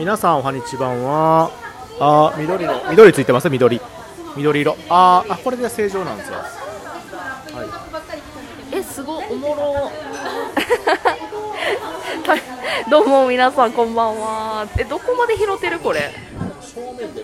皆さんおはにちばんは。あ緑の緑ついてます？緑。緑色。あーあこれで正常なんですよはい。えすごい。おもろ。たどうも皆さんこんばんは。えどこまで拾ってるこれ？正面で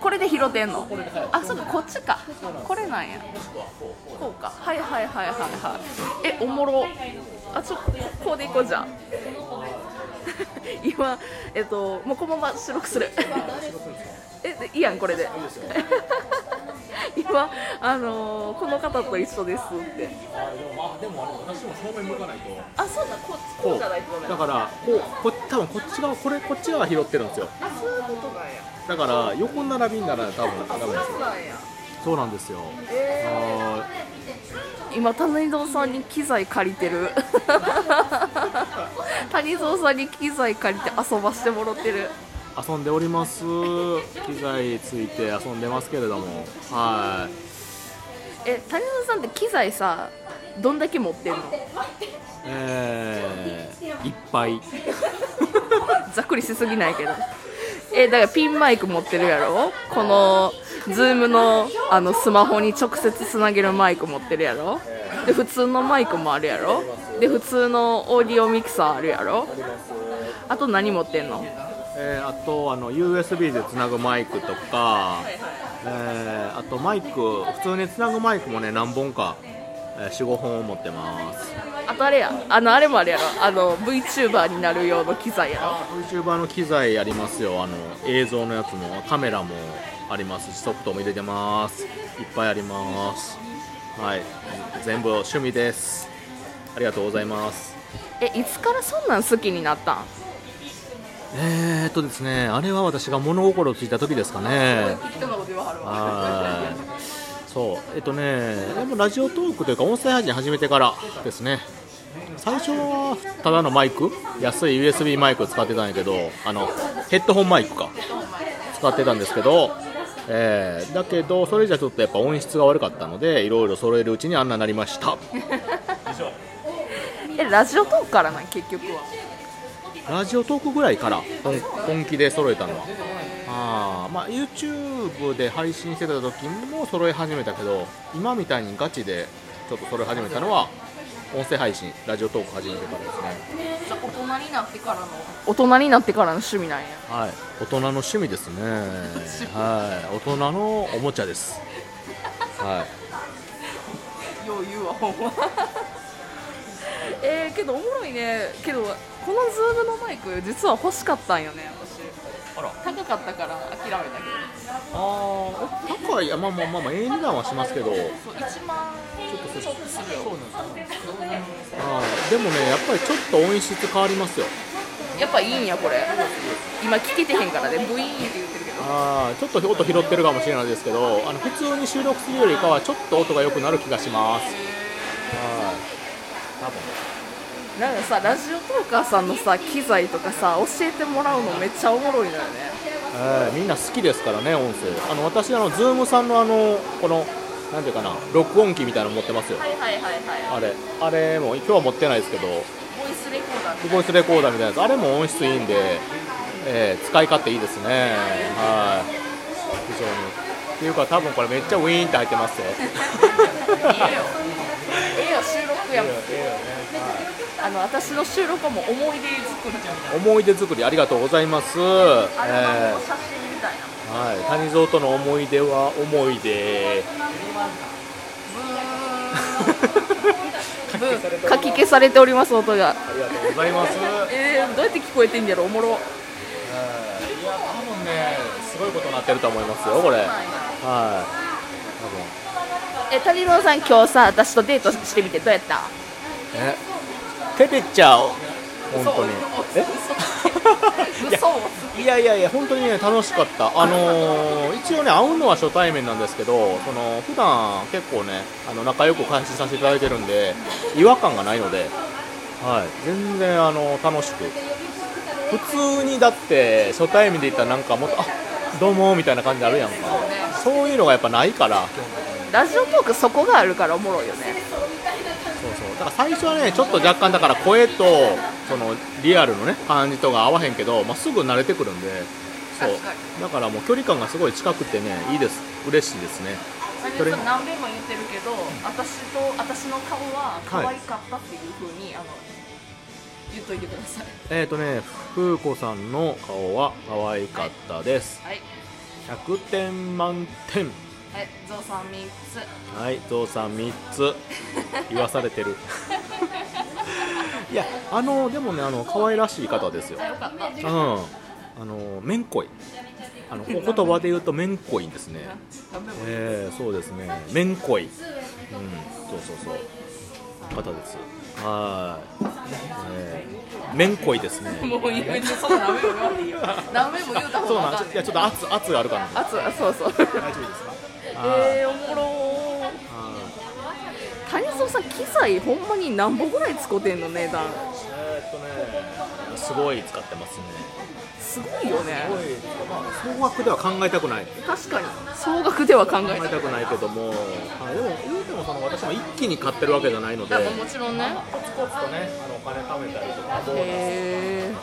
これで拾ってんの。あそうかこっちか。これなんや。こうか。はいはいはいはいはい。えおもろ。あちょこうでいこうじゃん 今えっともうこのまま収録する。えでいいやんこれで。今あのーこの方と一緒ですって。あでもあでもあれ私も正面向かないと。あそうだこうこうじゃないとダメ。だからこうこ多分こっち側これこっち側拾ってるんですよ。あそういうことなんや。だから横並びになら多分あダメですそうなんや。そうなんですよ。えはー、今谷蔵さんに機材借りてる 谷蔵さんに機材借りて遊ばしてもらってる。ー遊んでおります。機材ついて遊んでますけれども。はい。え谷蔵さんって機材さどんだけ持ってんの？えー、いっぱい。ざっくりしすぎないけど。えだからピンマイク持ってるやろ？このズームのあのスマホに直接つなげるマイク持ってるやろ？で普通のマイクもあるやろ？で普通のオーディオミキサーあるやろ？あと何持ってんの？えーあとあの USB でつなぐマイクとか、えーあとマイク普通につなぐマイクもね何本か、えー、45本持ってます。あとあれや？あのあれもあるやろ？あの VTuber になる用の機材やろ？VTuber の機材ありますよ。あの映像のやつもカメラもありますしソフトも入れてます。いっぱいありますはい。全部趣味です。ありがとうございます。えいつからそんなん好きになったん？えー、っとですねあれは私が物心ついた時ですかね。そう。えっとねでもラジオトークというか音声配信始めてからですね。最初はただのマイク。安い USB マイク使ってたんやけどあのヘッドホンマイクか。使ってたんですけど、えーだけどそれじゃちょっとやっぱ音質が悪かったのでいろいろ揃えるうちにあんなになりました。えラジオトークからなん？結局は。ラジオトークぐらいから本本気で揃えたのは。あーまあ YouTube で配信してた時も揃え始めたけど今みたいにガチでちょっと揃え始めたのは音声配信ラジオトーク始めてからですね大人になってからの。大人になってからの趣味なんや。はい。大人の趣味ですね。はい。大人のおもちゃです。はい。よう言うわほんま。えー、けどおもろいね。けどこのズームのマイク実は欲しかったんよね高かったから諦めたけあー高いあまあまあまあまあええ値段はしますけどどそう1万ちょっとするよあーでもねやっぱりちょっと音質変わりますよやっぱいいんやこれ今聞けてへんからねブイーンって言ってるけどあーちょっと音拾ってるかもしれないですけどあの普通に収録するよりかはちょっと音が良くなる気がしますはい多分なんかさラジオトーカーさんのさ機材とかさ教えてもらうのめっちゃおもろいのよね。えーみんな好きですからね音声。あの私あの Zoom さんのあのこのなんていうかな録音機みたいなの持ってますよ。はいはいはいはい。あれあれも今日は持ってないですけどボイスレコーダーボイスレコーダーみたいなやつ。あれも音質いいんで、えー使い勝手いいですね。はい。非常に。っていうか多分これめっちゃウィーンって入ってますよ。ええよ。ええよ収録やもんええよねあの私の収録はもう思い出作りじゃん思い出作りありがとうございます、アルバムのえ写真みたいな、ーはい、谷蔵との思い出は思い出。ブー。書き消されております音が。ありがとうございます、えー、どうやって聞こえてんやろおもろ。いや多分ねすごいことになってると思いますよこれ。はい。え谷郎さん今日さ私とデートしてみてどうやった？多分え？照れちゃう。本当に。いやいやいや本当にね楽しかった。あのー一応ね会うのは初対面なんですけどその普段結構ねあの仲良く開始させていただいてるんで違和感がないのではい。全然あの楽しく。普通にだって初対面で言ったらなんかもっとあどうもみたいな感じあるやんか。そういうのがやっぱないから。ラジオトークそこがあるからおもろいよねだから最初はねちょっと若干だから声とそのリアルのね感じとか合わへんけど、まあ、すぐ慣れてくるんでそう。だからもう距離感がすごい近くてねいいです。嬉しいですね。それ何何遍も言ってるけど私と私の顔は可愛かったっていう風に、あの言っといてください。えっ、ー、とね風子さんの顔は可愛かったです、はい。100点満点はいゾウさん3つ。はいゾウさん3つ。言わされてる。いやあのでもねあの可愛らしい方ですよ。うん。あのめんこいあのお言葉で言うとめんこいですね。えー、そうですね。めんこいうん。そうそうそう。方です。はい、えー、めんこいですね。もう言うてそんな何遍も言わんでいいよ何遍も言うた方そうなんいやちょっと圧圧があるから。あつそうそう。大丈夫ですか？えー、おもろ谷蔵さん機材ほんまに何本ぐらい使ってんの値段。えーっとねすごい使ってますね。すごいよね。すごい、まあ、総額では考えたくない。確かに。総額では考えたくない。けども、はい、でも言うてもその私も一気に買ってるわけじゃないので。やもちろんね。コツコツとねあのお金貯めたりとかボーナスへえ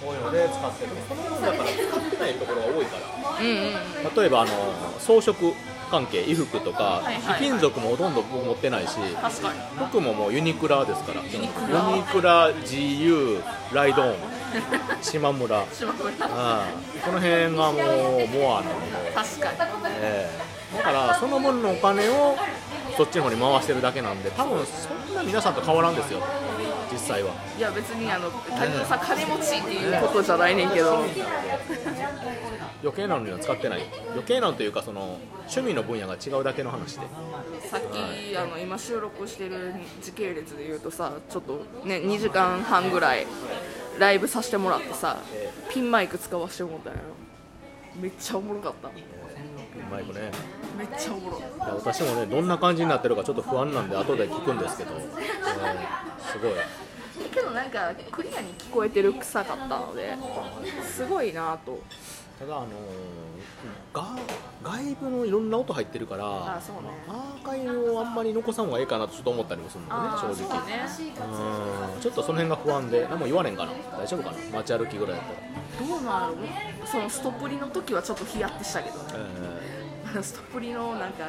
そういうので使ってる。その分だから使ってないところが多いから。うんうん。例えばあの装飾関係衣服とかはいはい貴金属もほとんど僕持ってないし確かに。服ももうユニクラですから。ユニクラ。ニクラ GU ライドン 島村。島村。ああこの辺がもうモアなので、確かに。ええ。だからその分のお金をそっちの方に回してるだけなんで多分そんな皆さんと変わらんですよ実際は。いや別にあのさん金持ちっていうことじゃないねんけど。余計なのには使ってない。余計なのというかその趣味の分野が違うだけの話で。さっきあの今収録してる時系列で言うとさちょっとね2時間半ぐらいライブさせてもらってさピンマイク使わせてもらったんやめっちゃおもろかった。マイクねめっちゃおもろい。いや私もねどんな感じになってるかちょっと不安なんで後で聞くんですけど、えーすごい。けどなんかクリアに聞こえてる臭かったのですごいなと。ただあのーが外部のいろんな音入ってるからあそうね。アーカイブをあんまり残さん方がいいかなとちょっと思ったりもするんだよね正直。ね。うんちょっとその辺が不安で何も言われんかな。大丈夫かな。街歩きぐらいだったら、どうなる？そのストプリの時はちょっとヒヤッとしたけどね。えあの ストプリのなんか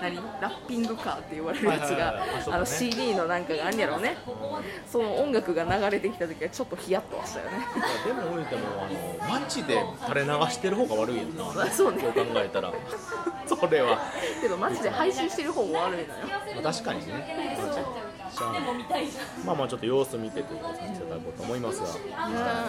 何？ラッピングカーって言われるやつがあの CD のなんかがあんやろうね。その音楽が流れてきた時はちょっとヒヤッとはしたよね。でも言うてもあの街で垂れ流してる方が悪いよな。あ そうね。考えたら。それは、けどマジで配信してる方も悪いのよ。まあ、確かにねマジしゃあないまあまあちょっと様子見てということさせていただこうと思いますが。ね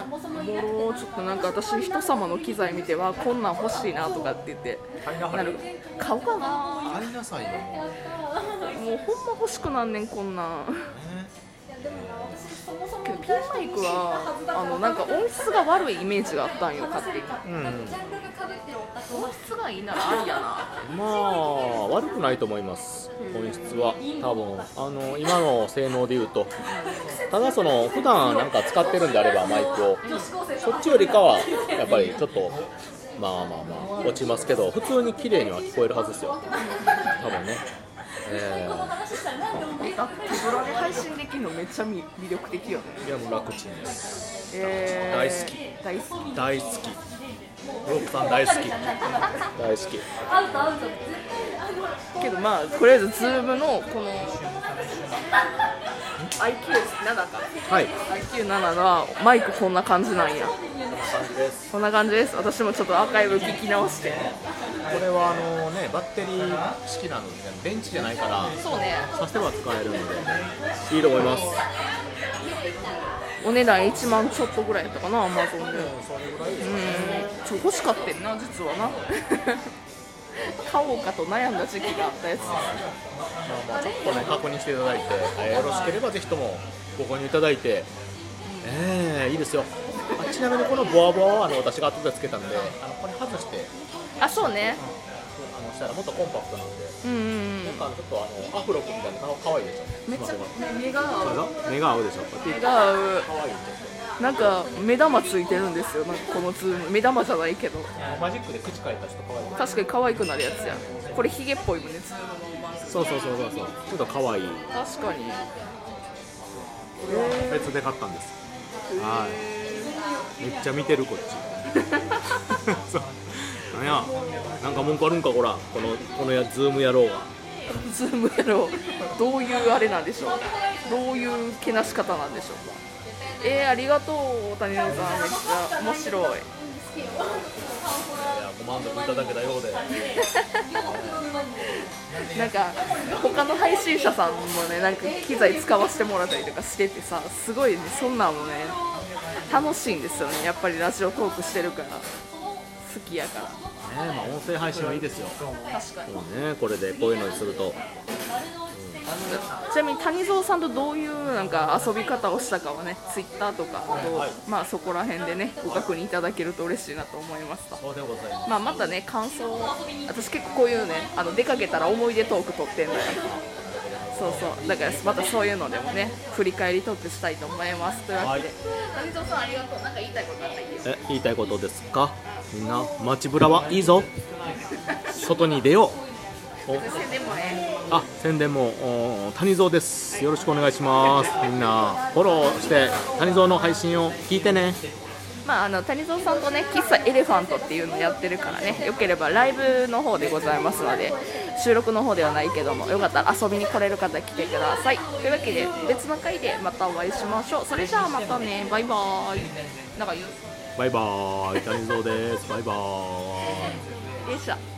もろちょっとなんか私人様の機材見てはこんなん欲しいなとかって言ってなる買おうかな。買いなさいよもう。ほんま欲しくなんねんこんなん。けどピンマイクはあのなんか音質が悪いイメージがあったんよ勝手に。うん。音質がいいならありやなまあ悪くないと思います。音質は。多分。あの今の性能で言うと。ただその普段なんか使ってるんであればマイクを。そっちよりかはやっぱりちょっとまあまあまあ落ちますけど普通に綺麗には聞こえるはずですよ。多分ね。えあ手ぶらで配信できるのめっちゃ魅魅力的よね。ー、いやもう楽ちんです。えー、大好き。大好き。大好きロックさん大好き。大好き。けどまあとりあえずズームのこの IQ7 か。はい。IQ7 はマイクこんな感じなんや。感じです。こんな感じです。私もちょっとアーカイブ聞き直して。これはあのねバッテリー式なので電池じゃないからそうね。させては使えるので。いいと思いますお値段1万ちょっとぐらいやったかなアマゾンで。うん。ちょ欲しかったんな実はな。買おうかと悩んだ時期があったやつ。まあまあちょっとね確認していただいて、えーよろしければぜひともご購入いただいて、えーいいですよ。あちなみにこのボアボアはあの私が後でつけたんであのこれ外して。あそうねしたらもっとコンパクトなんで、うんうんうん。なんかちょっとあのアフロ君みたいなかかわいいでしょ。めっちゃ今目が合う目が合うでしょ。目が合うかわいいなんか目玉ついてるんですよ。なんかこのズーム。目玉じゃないけど。マジックで口変えた人かわい。い確かに可愛くなるやつや。これヒゲっぽいもんね。そうそうそうそうそう。ちょっとかわいい。確かに。別で買ったんです。はい。めっちゃ見てるこっち。そうなんや。なんか文句あるんかこら。このこのやズーム野郎が。ズームやろうどういうあれなんでしょう。どういうけなし方なんでしょう。かえー、ありがとう谷野さんめっちゃ面白い。いやご満足いただけたようで。なんか他の配信者さんもねなんか機材使わせてもらったりとかしててさすごいねそんなんもね楽しいんですよね。やっぱりラジオトークしてるから好きやから。ねまあ音声配信はいいですよ。確かに。もうねこれでこういうのにすると。ちなみに谷蔵さんとどういうなんか遊び方をしたかはねツイッターとかあと、まあそこら辺でねご確認いただけると嬉しいなと思いますと。そうでございます。まあ、またね感想を私結構こういうねあの出かけたら思い出トーク撮ってんのよ。そうそう。だからまたそういうのでもね振り返りトークしたいと思います。というわけで、谷蔵さんありがとう。なんか言いたいことあったらいいよえ言いたいことですか？みんな街ブラはいいぞ。外に出よう。お宣伝もねあ宣伝もお谷蔵です。よろしくお願いします。みんなフォローして谷蔵の配信を聞いてね。まあ、あの谷蔵さんとね喫茶エレファントっていうのやってるからね。よければライブの方でございますので収録の方ではないけどもよかったら遊びに来れる方来てください。というわけで別の回でまたお会いしましょう。それじゃあまたね。バイバーイ。なんか言うバイバーイ。谷蔵です。バイバーイ。よいしょ。